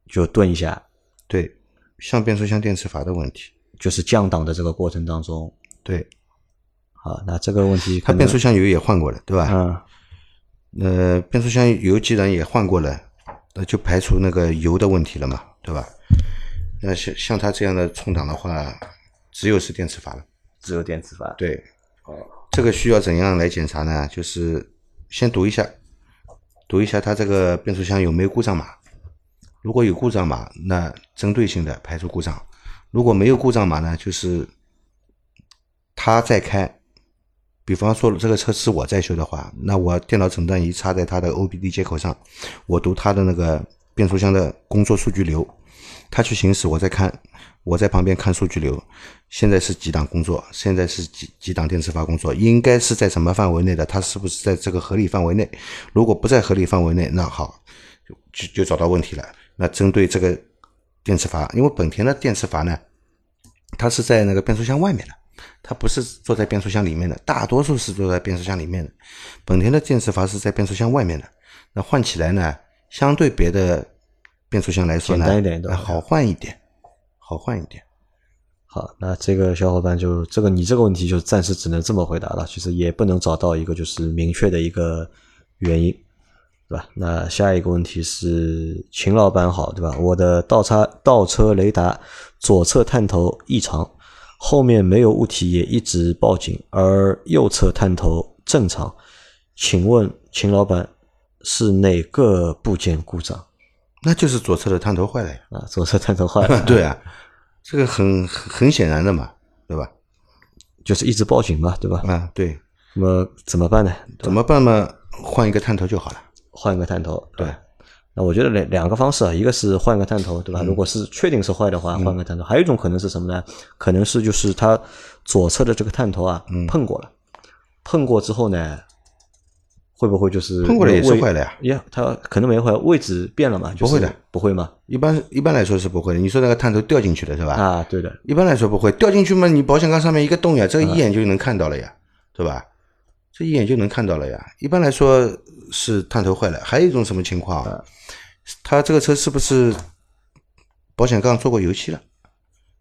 就顿一下，对，像变速箱电磁阀的问题，就是降档的这个过程当中，对，好，那这个问题它变速箱油也换过了，对吧？嗯。呃，变速箱油既然也换过了，那就排除那个油的问题了嘛，对吧？那像像它这样的冲档的话，只有是电磁阀了。只有电磁阀，对，这个需要怎样来检查呢？就是先读一下，读一下它这个变速箱有没有故障码。如果有故障码，那针对性的排除故障；如果没有故障码呢，就是它在开。比方说这个车是我在修的话，那我电脑诊断仪插在它的 OBD 接口上，我读它的那个变速箱的工作数据流，他去行驶，我在看，我在旁边看数据流。现在是几档工作？现在是几几档电磁阀工作？应该是在什么范围内的？它是不是在这个合理范围内？如果不在合理范围内，那好，就就找到问题了。那针对这个电磁阀，因为本田的电磁阀呢，它是在那个变速箱外面的，它不是坐在变速箱里面的，大多数是坐在变速箱里面的。本田的电磁阀是在变速箱外面的，那换起来呢，相对别的变速箱来说呢，简单一点对吧好换一点，好换一点。好，那这个小伙伴就这个你这个问题就暂时只能这么回答了，其实也不能找到一个就是明确的一个原因，对吧？那下一个问题是秦老板好，对吧？我的倒车倒车雷达左侧探头异常，后面没有物体也一直报警，而右侧探头正常，请问秦老板是哪个部件故障那就是左侧的探头坏了呀。啊？左侧探头坏了，[laughs] 对啊，这个很很很显然的嘛，对吧？就是一直报警嘛，对吧？啊，对，那么怎么办呢？怎么办嘛？换一个探头就好了。换一个探头，对。那我觉得两两个方式啊，一个是换个探头，对吧？嗯如果是确定是坏的话，换个探头。还有一种可能是什么呢？可能是就是它左侧的这个探头啊，嗯碰过了，碰过之后呢，会不会就是碰过来也是坏的呀？呀，它可能没坏，位置变了嘛？就是不会的，不会吗？一般一般来说是不会的。你说那个探头掉进去的是吧？啊，对的，一般来说不会，掉进去嘛，你保险杠上面一个洞呀，这个一眼就能看到了呀，对吧？这一眼就能看到了呀。一般来说是探头坏了，还有一种什么情况啊？他这个车是不是保险杠做过油漆了？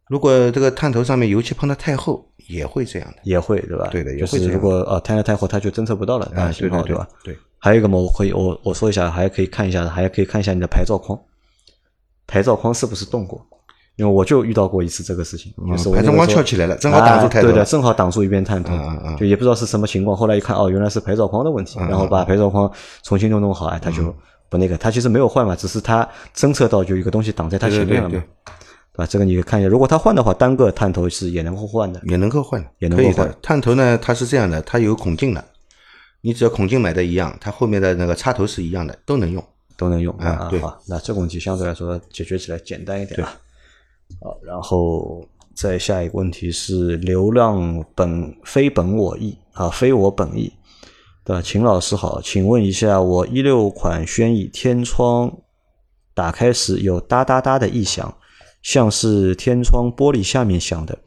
如果这个探头上面油漆喷的太厚，也会这样的。也会对吧？对的也就是会这样如果呃摊了太火，它就侦测不到了，啊，信号对吧？对，还有一个嘛，我可以我我说一下，还可以看一下，还可以看一下你的牌照框，牌照框是不是动过？因为我就遇到过一次这个事情，就是我嗯牌照框翘起来了正好挡住探头啊对的，正好挡住一边探头嗯嗯嗯，就也不知道是什么情况。后来一看，哦，原来是牌照框的问题，然后把牌照框重新弄弄好，哎，他嗯就不那个，它其实没有坏嘛，只是它侦测到就有一个东西挡在他对对前面了嘛，对对吧？这个你可以看一下，如果它换的话，单个探头是也能够换的，也能够换，也能够换。探头呢，它是这样的，它有孔径的，你只要孔径买的一样，它后面的那个插头是一样的，都能用。都能用啊对好，那这个问题相对来说解决起来简单一点啊。好，然后再下一个问题是流量本非本我意啊，非我本意。对吧？秦老师好，请问一下，我一六款轩逸天窗打开时有哒哒哒的异响，像是天窗玻璃下面响的，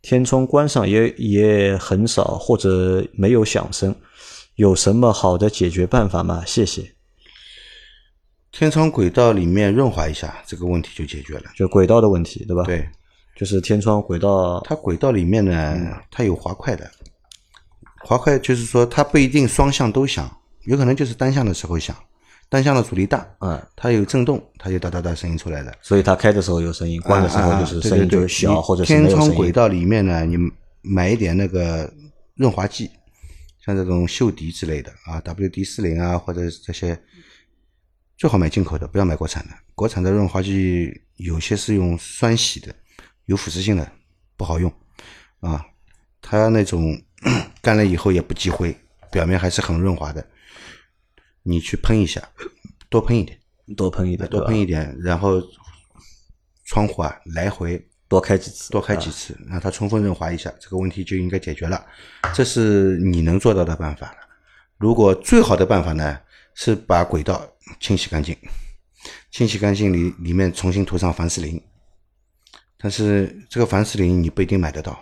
天窗关上也也很少或者没有响声，有什么好的解决办法吗？谢谢。天窗轨道里面润滑一下，这个问题就解决了。就轨道的问题，对吧？对，就是天窗轨道，它轨道里面呢，它有滑块的，滑块就是说它不一定双向都响，有可能就是单向的时候响，单向的阻力大，嗯，它有震动，它就哒哒哒声音出来了。所以它开的时候有声音，关的时候就是声音就小，或者是天窗轨道里面呢，你买一点那个润滑剂，像这种秀迪之类的啊，WD 四零啊，或者这些。最好买进口的，不要买国产的。国产的润滑剂有些是用酸洗的，有腐蚀性的，不好用啊。它那种 [clears throat] 干了以后也不积灰，表面还是很润滑的。你去喷一下，多喷一点，多喷一点，多喷一点，然后窗户啊来回多开几次，多开几次，让它充分润滑一下，这个问题就应该解决了。这是你能做到的办法了。如果最好的办法呢，是把轨道。清洗干净，清洗干净里里面重新涂上凡士林，但是这个凡士林你不一定买得到，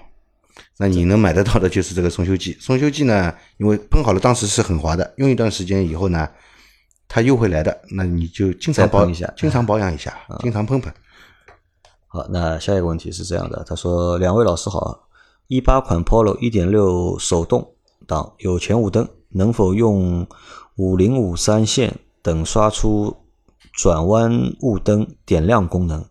那你能买得到的就是这个松修剂。松修剂呢，因为喷好了当时是很滑的，用一段时间以后呢，它又会来的，那你就经常保一下，经常保养一下，经常喷喷。好，那下一个问题是这样的，他说：两位老师好，一八款 Polo 一点六手动挡有前雾灯，能否用五零五三线？等刷出转弯雾灯点亮功能，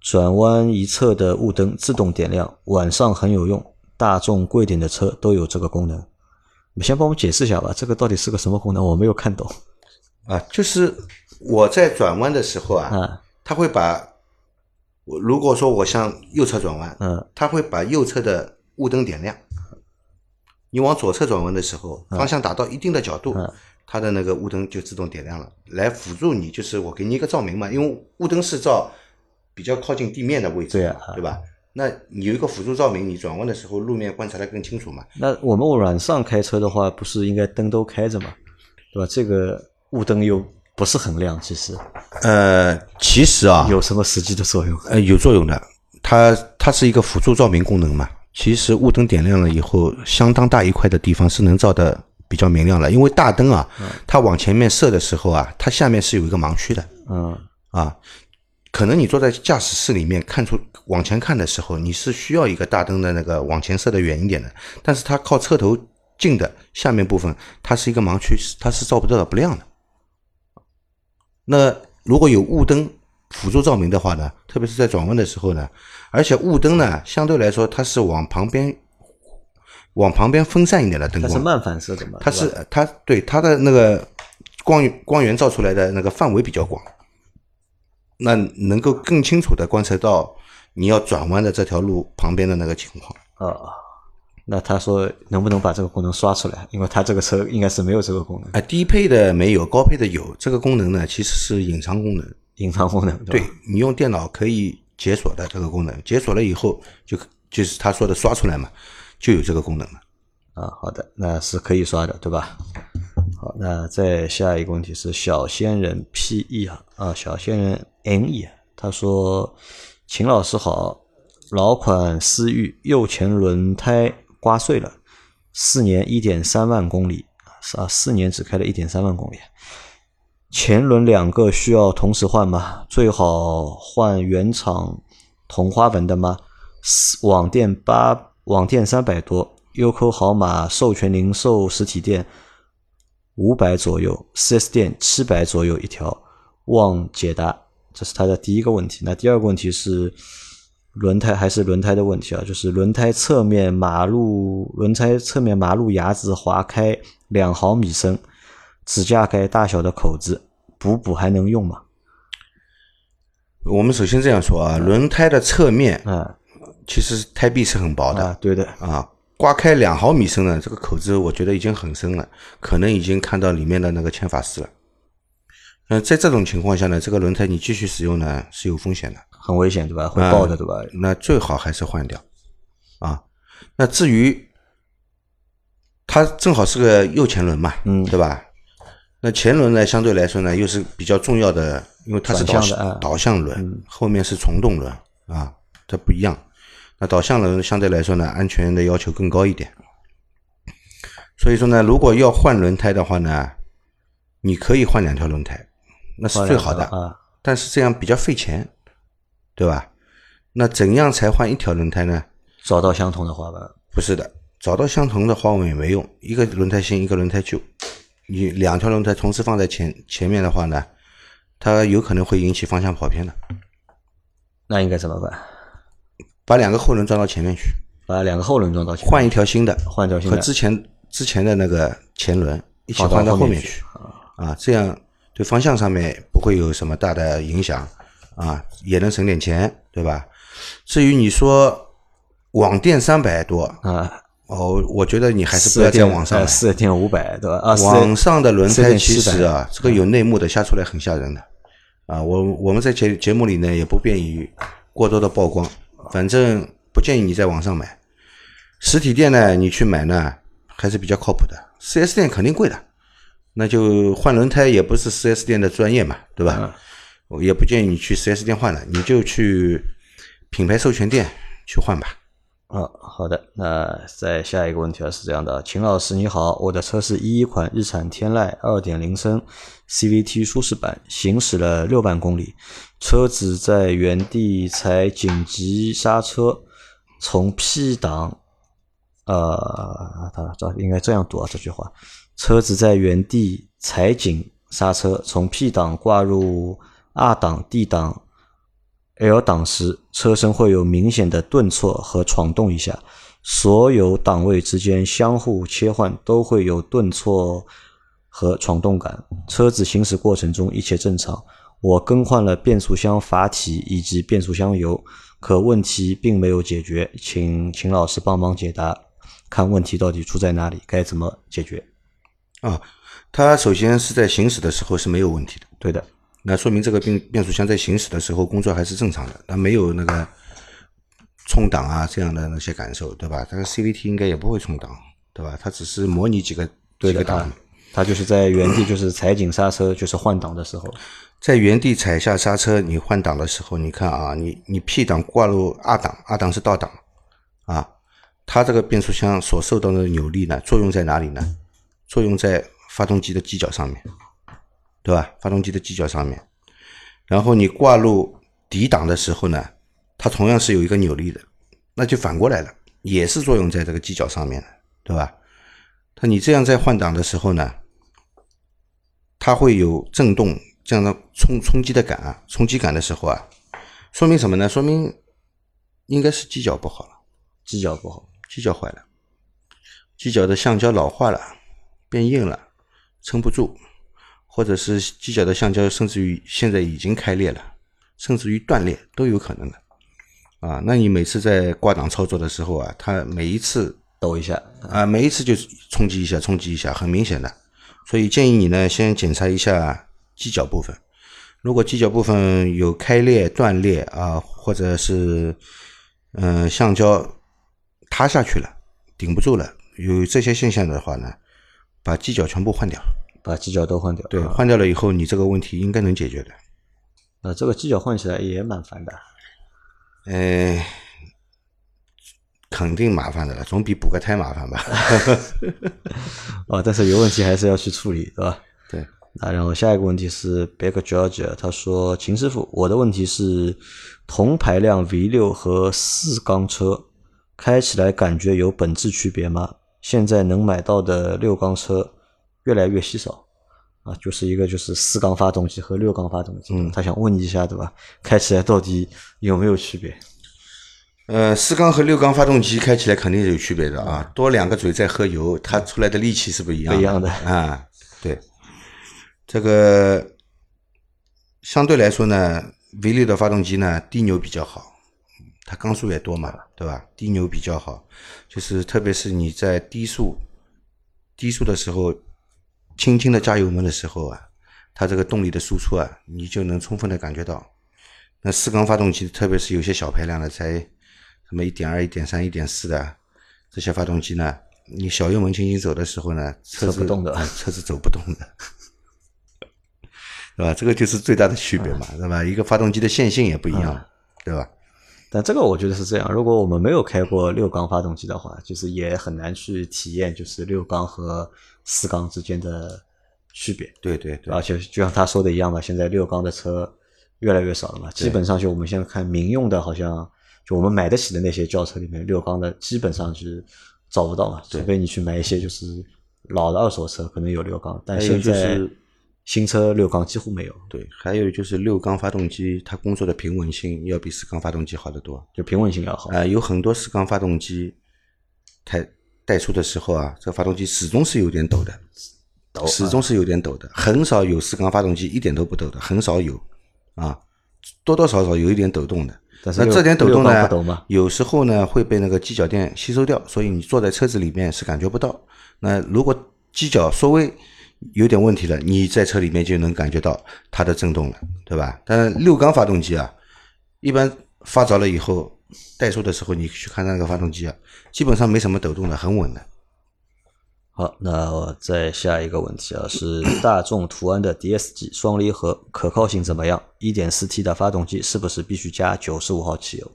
转弯一侧的雾灯自动点亮，晚上很有用。大众贵点的车都有这个功能。你先帮我解释一下吧，这个到底是个什么功能？我没有看懂。啊，就是我在转弯的时候啊，它会把我如果说我向右侧转弯，嗯，它会把右侧的雾灯点亮。你往左侧转弯的时候，方向打到一定的角度。它的那个雾灯就自动点亮了，来辅助你，就是我给你一个照明嘛，因为雾灯是照比较靠近地面的位置，对啊，对吧？那你有一个辅助照明，你转弯的时候路面观察的更清楚嘛。那我们晚上开车的话，不是应该灯都开着嘛，对吧？这个雾灯又不是很亮，其实。呃，其实啊，有什么实际的作用？呃，有作用的，它它是一个辅助照明功能嘛。其实雾灯点亮了以后，相当大一块的地方是能照的。比较明亮了，因为大灯啊，它往前面射的时候啊，它下面是有一个盲区的。嗯啊，可能你坐在驾驶室里面看出往前看的时候，你是需要一个大灯的那个往前射的远一点的，但是它靠车头近的下面部分，它是一个盲区，它是照不到的不亮的。那如果有雾灯辅助照明的话呢，特别是在转弯的时候呢，而且雾灯呢相对来说它是往旁边。往旁边分散一点的灯光，它是慢反射的嘛？它是它对它的那个光光源照出来的那个范围比较广，那能够更清楚的观测到你要转弯的这条路旁边的那个情况。啊，那他说能不能把这个功能刷出来？因为他这个车应该是没有这个功能。啊，低配的没有，高配的有。这个功能呢，其实是隐藏功能。隐藏功能，对你用电脑可以解锁的这个功能，解锁了以后就就是他说的刷出来嘛。就有这个功能了啊，好的，那是可以刷的，对吧？好，那再下一个问题是小仙人 P E 啊，啊，小仙人 N E，他说：“秦老师好，老款思域右前轮胎刮碎了，四年一点三万公里啊，四年只开了一点三万公里，前轮两个需要同时换吗？最好换原厂同花纹的吗？网店八。”网店三百多优酷好马授权零售实体店五百左右，4S 店七百左右一条，望解答。这是他的第一个问题。那第二个问题是轮胎还是轮胎的问题啊？就是轮胎侧面马路轮胎侧面马路牙子划开两毫米深，指甲盖大小的口子，补补还能用吗？我们首先这样说啊，轮胎的侧面啊。其实胎壁是很薄的啊，对的啊，刮开两毫米深的这个口子，我觉得已经很深了，可能已经看到里面的那个铅法丝了。嗯，在这种情况下呢，这个轮胎你继续使用呢是有风险的，很危险对吧？会爆的对吧？那最好还是换掉啊。那至于它正好是个右前轮嘛，嗯对吧？那前轮呢，相对来说呢，又是比较重要的，因为它是导向导向轮，后面是从动轮啊，它不一样。那导向轮相对来说呢，安全的要求更高一点。所以说呢，如果要换轮胎的话呢，你可以换两条轮胎，那是最好的。啊，但是这样比较费钱，对吧？那怎样才换一条轮胎呢？找到相同的花纹，不是的，找到相同的花纹也没用，一个轮胎新，一个轮胎旧，你两条轮胎同时放在前前面的话呢，它有可能会引起方向跑偏的。那应该怎么办？把两个后轮装到前面去，把两个后轮装到前面，换一条新的，换一条新的，和之前之前的那个前轮一起换到后面去后面去啊，这样对方向上面不会有什么大的影响啊，也能省点钱，对吧？至于你说网店三百多，啊，哦，我觉得你还是不要在网上买。四点五百对吧？啊，网上的轮胎其实啊，这个有内幕的，下出来很吓人的。啊，我我们在节节目里呢也不便于过多的曝光，反正不建议你在网上买。实体店呢，你去买呢还是比较靠谱的。4 S 店肯定贵的，那就换轮胎也不是4 S 店的专业嘛，对吧？我也不建议你去4 S 店换了，你就去品牌授权店去换吧。啊，好的，那再下一个问题啊，是这样的，秦老师你好，我的车是一一款日产天籁二点零升 CVT 舒适版，行驶了六万公里，车子在原地踩紧急刹车，从 P 档，呃，他这应该这样读啊这句话，车子在原地踩紧刹车，从 P 档挂入 R 档、D 档。L 档时，车身会有明显的顿挫和闯动一下，所有档位之间相互切换都会有顿挫和闯动感。车子行驶过程中一切正常，我更换了变速箱阀体以及变速箱油，可问题并没有解决，请秦老师帮忙解答，看问题到底出在哪里，该怎么解决？啊，它首先是在行驶的时候是没有问题的。对的，那说明这个变变速箱在行驶的时候工作还是正常的，它没有那个冲档啊这样的那些感受，对吧？它个 CVT 应该也不会冲档，对吧？它只是模拟几个几个档它，它就是在原地就是踩紧刹车，就是换挡的时候，[clears throat] 在原地踩下刹车，你换挡的时候，你看啊，你你 P 档挂入 R 档，R 档是倒档啊，它这个变速箱所受到的扭力呢，作用在哪里呢？作用在发动机的机脚上面，对吧？发动机的机脚上面，然后你挂入底档的时候呢，它同样是有一个扭力的，那就反过来了，也是作用在这个机脚上面的，对吧？那你这样在换挡的时候呢，它会有震动这样的冲冲击的感啊，冲击感的时候啊，说明什么呢？说明应该是机脚不好了，机脚不好。机脚坏了，机脚的橡胶老化了，变硬了，撑不住，或者是机脚的橡胶甚至于现在已经开裂了，甚至于断裂都有可能的。啊，那你每次在挂档操作的时候啊，它每一次抖一下，啊，每一次就冲击一下，冲击一下，很明显的。所以建议你呢，先检查一下机脚部分。如果机脚部分有开裂、断裂啊，或者是嗯、橡胶塌下去了，顶不住了，有这些现象的话呢，把机脚全部换掉。把机脚都换掉。对，啊换掉了以后，你这个问题应该能解决的。那这个机脚换起来也蛮烦的。哎，肯定麻烦的了，总比补个胎麻烦吧。[laughs] 哦，但是有问题还是要去处理，对吧？对。啊，然后下一个问题是 Back George，他说：“秦师傅，我的问题是同排量 V 六和四缸车开起来感觉有本质区别吗？现在能买到的六缸车越来越稀少啊，就是一个就是四缸发动机和六缸发动机，嗯他想问一下，对吧？开起来到底有没有区别？呃，四缸和六缸发动机开起来肯定是有区别的啊，多两个嘴在喝油，它出来的力气是不一样的。不一样的啊，对，这个相对来说呢，V 六的发动机呢低扭比较好，它缸数也多嘛，对吧？低扭比较好，就是特别是你在低速低速的时候，轻轻的加油门的时候啊，它这个动力的输出啊，你就能充分的感觉到。那四缸发动机，特别是有些小排量的，才什么一点二、一点三、一点四的这些发动机呢，你小油门轻轻走的时候呢，车子不动的啊车子走不动的，[laughs] 对吧？这个就是最大的区别嘛，对吧？一个发动机的线性也不一样，对吧？但这个我觉得是这样，如果我们没有开过六缸发动机的话，就是也很难去体验就是六缸和四缸之间的区别。对对对，而且就像他说的一样嘛，现在六缸的车越来越少了嘛，基本上就我们现在看民用的，好像就我们买得起的那些轿车里面，六缸的基本上是找不到嘛，除非你去买一些就是老的二手车，可能有六缸，但现在就是新车六缸几乎没有，对，还有就是六缸发动机它工作的平稳性要比四缸发动机好得多。就平稳性要好。啊、有很多四缸发动机，它带出的时候啊，这个发动机始终是有点抖的，抖始终是有点抖的，很少有四缸发动机一点都不抖的，很少有啊，多多少少有一点抖动的。但是那这点抖动呢抖，有时候呢会被那个机脚垫吸收掉，所以你坐在车子里面是感觉不到。那如果机脚稍微有点问题了，你在车里面就能感觉到它的震动了，对吧？但是六缸发动机啊，一般发着了以后，怠速的时候你去看那个发动机啊，基本上没什么抖动的，很稳的。好，那我再下一个问题啊，是大众途安的 DSG 双离合可靠性怎么样？1.4T 的发动机是不是必须加95号汽油？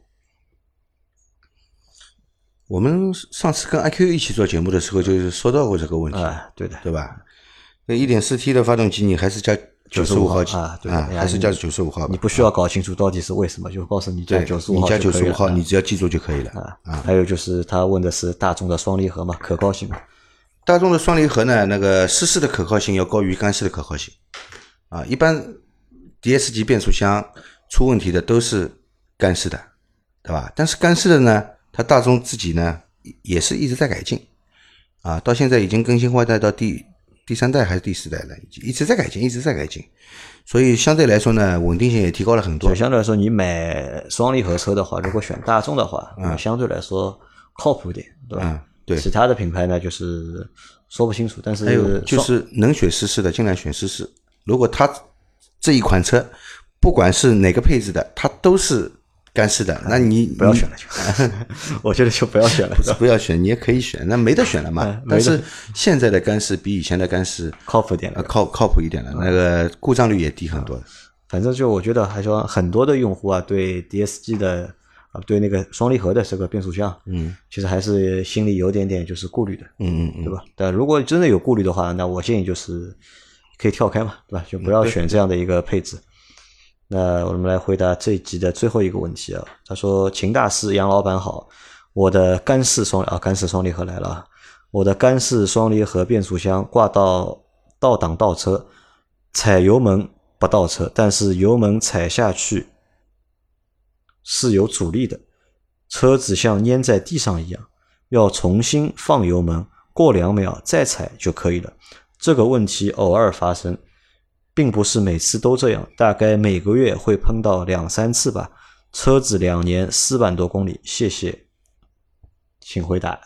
我们上次跟 IQ 一起做节目的时候，就是说到过这个问题，哎，对的，对吧？那一点四 T 的发动机，你还是加九十五号95啊对还是加九十五号？你不需要搞清楚到底是为什么，就告诉你加对，95你加号就可以了九十五号，啊你只要记住就可以了。啊。还有就是他问的是大众的双离合嘛，可靠性嘛？大众的双离合呢，那个湿式的可靠性要高于干式的可靠性啊。一般 DS 级变速箱出问题的都是干式的，对吧？但是干式的呢，它大众自己呢也是一直在改进啊，到现在已经更新换代到第第三代还是第四代了，已经一直在改进，一直在改进。所以相对来说呢，稳定性也提高了很多就。相对来说，你买双离合车的话，如果选大众的话，嗯相对来说靠谱一点，对吧？嗯，对。其他的品牌呢，就是说不清楚，但是还有就是能选湿式的，尽量选湿式。如果它这一款车不管是哪个配置的，它都是干式的，那你不要选了就，[laughs] 我觉得就不要选了，不是不要选，你也可以选，那没得选了嘛嗯。但是现在的干式比以前的干式靠谱点了。呃靠靠谱一点了，那个故障率也低很多。反正就我觉得，还说很多的用户啊，对 DSG 的啊，对那个双离合的这个变速箱，嗯，其实还是心里有点点就是顾虑的，嗯嗯嗯，对吧？但如果真的有顾虑的话，那我建议就是可以跳开嘛，对吧？就不要选这样的一个配置。那我们来回答这一集的最后一个问题啊。他说：“秦大师杨老板好，我的干式双啊干式双离合来了啊，我的干式双离合变速箱挂到倒档倒车，踩油门不倒车，但是油门踩下去是有阻力的，车子像粘在地上一样，要重新放油门，过两秒再踩就可以了。这个问题偶尔发生，并不是每次都这样，大概每个月会碰到两三次吧。车子两年四万多公里，谢谢，请回答。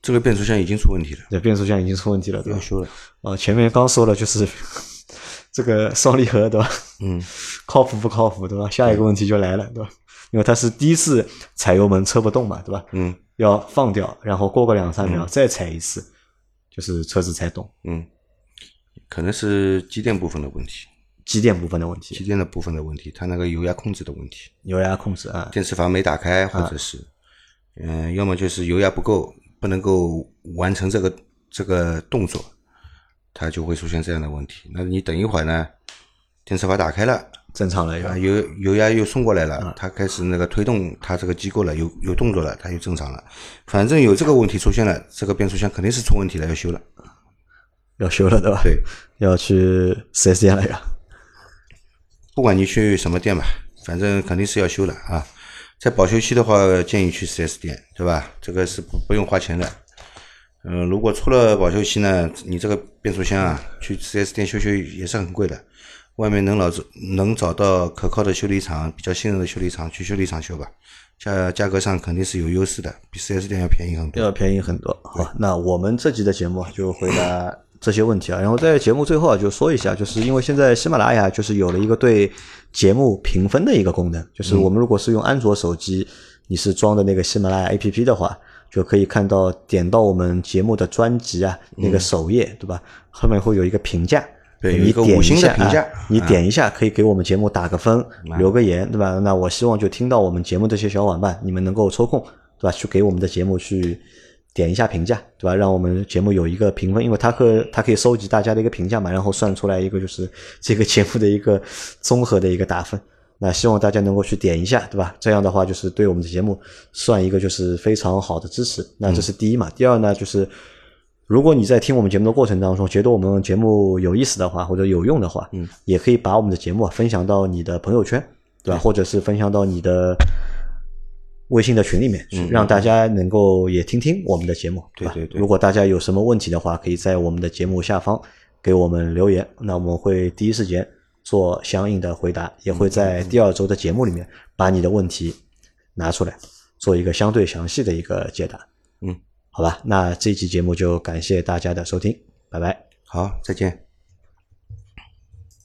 这个变速箱已经出问题了，这变速箱已经出问题了，对吧要？修了。啊，前面刚说了，就是 [laughs] 这个双离合，对吧？嗯，[laughs] 靠谱不靠谱，对吧？下一个问题就来了，对吧？因为他是第一次踩油门车不动嘛，对吧？嗯要放掉，然后过个两三秒再踩一次，就是车子才动。嗯，可能是机电部分的问题，机电部分的问题机，电的部分的问题，它那个油压控制的问题。油压控制啊，电磁阀没打开，或者是，嗯、要么就是油压不够，不能够完成这个这个动作，它就会出现这样的问题。那你等一会儿呢，电磁阀打开了，正常了啊，油油压又送过来了，它开始那个推动它这个机构了，有有动作了，它就正常了。反正有这个问题出现了，这个变速箱肯定是出问题了，要修了。要修了，对吧？对，要去四 S 店了呀。不管你去什么店吧，反正肯定是要修的啊。在保修期的话，建议去四 S 店，对吧？这个是不不用花钱的。嗯、如果出了保修期呢，你这个变速箱啊，去四 S 店修修也是很贵的。外面能老能找到可靠的修理厂，比较信任的修理厂，去修理厂修吧。价价格上肯定是有优势的，比 4S 店要便宜很多。要便宜很多。好，那我们这集的节目啊就回答这些问题啊，然后在节目最后啊就说一下，就是因为现在喜马拉雅就是有了一个对节目评分的一个功能，就是我们如果是用安卓手机，你是装的那个喜马拉雅 APP 的话，就可以看到点到我们节目的专辑啊，那个首页对吧？后面会有一个评价。对有一个五星的点一下评价啊，你点一下可以给我们节目打个分，留个言，对吧？那我希望就听到我们节目这些小伙伴，你们能够抽空，对吧？去给我们的节目去点一下评价，对吧？让我们节目有一个评分，因为它可它可以收集大家的一个评价嘛，然后算出来一个就是这个节目的一个综合的一个打分。那希望大家能够去点一下，对吧？这样的话就是对我们的节目算一个就是非常好的支持。那这是第一嘛。第二呢，就是如果你在听我们节目的过程当中，觉得我们节目有意思的话，或者有用的话，嗯，也可以把我们的节目啊分享到你的朋友圈，对吧？或者是分享到你的微信的群里面去，让大家能够也听听我们的节目，对对对如果大家有什么问题的话，可以在我们的节目下方给我们留言，那我们会第一时间做相应的回答，也会在第二周的节目里面把你的问题拿出来，做一个相对详细的一个解答。嗯，好吧，那这期节目就感谢大家的收听，拜拜。好，再见。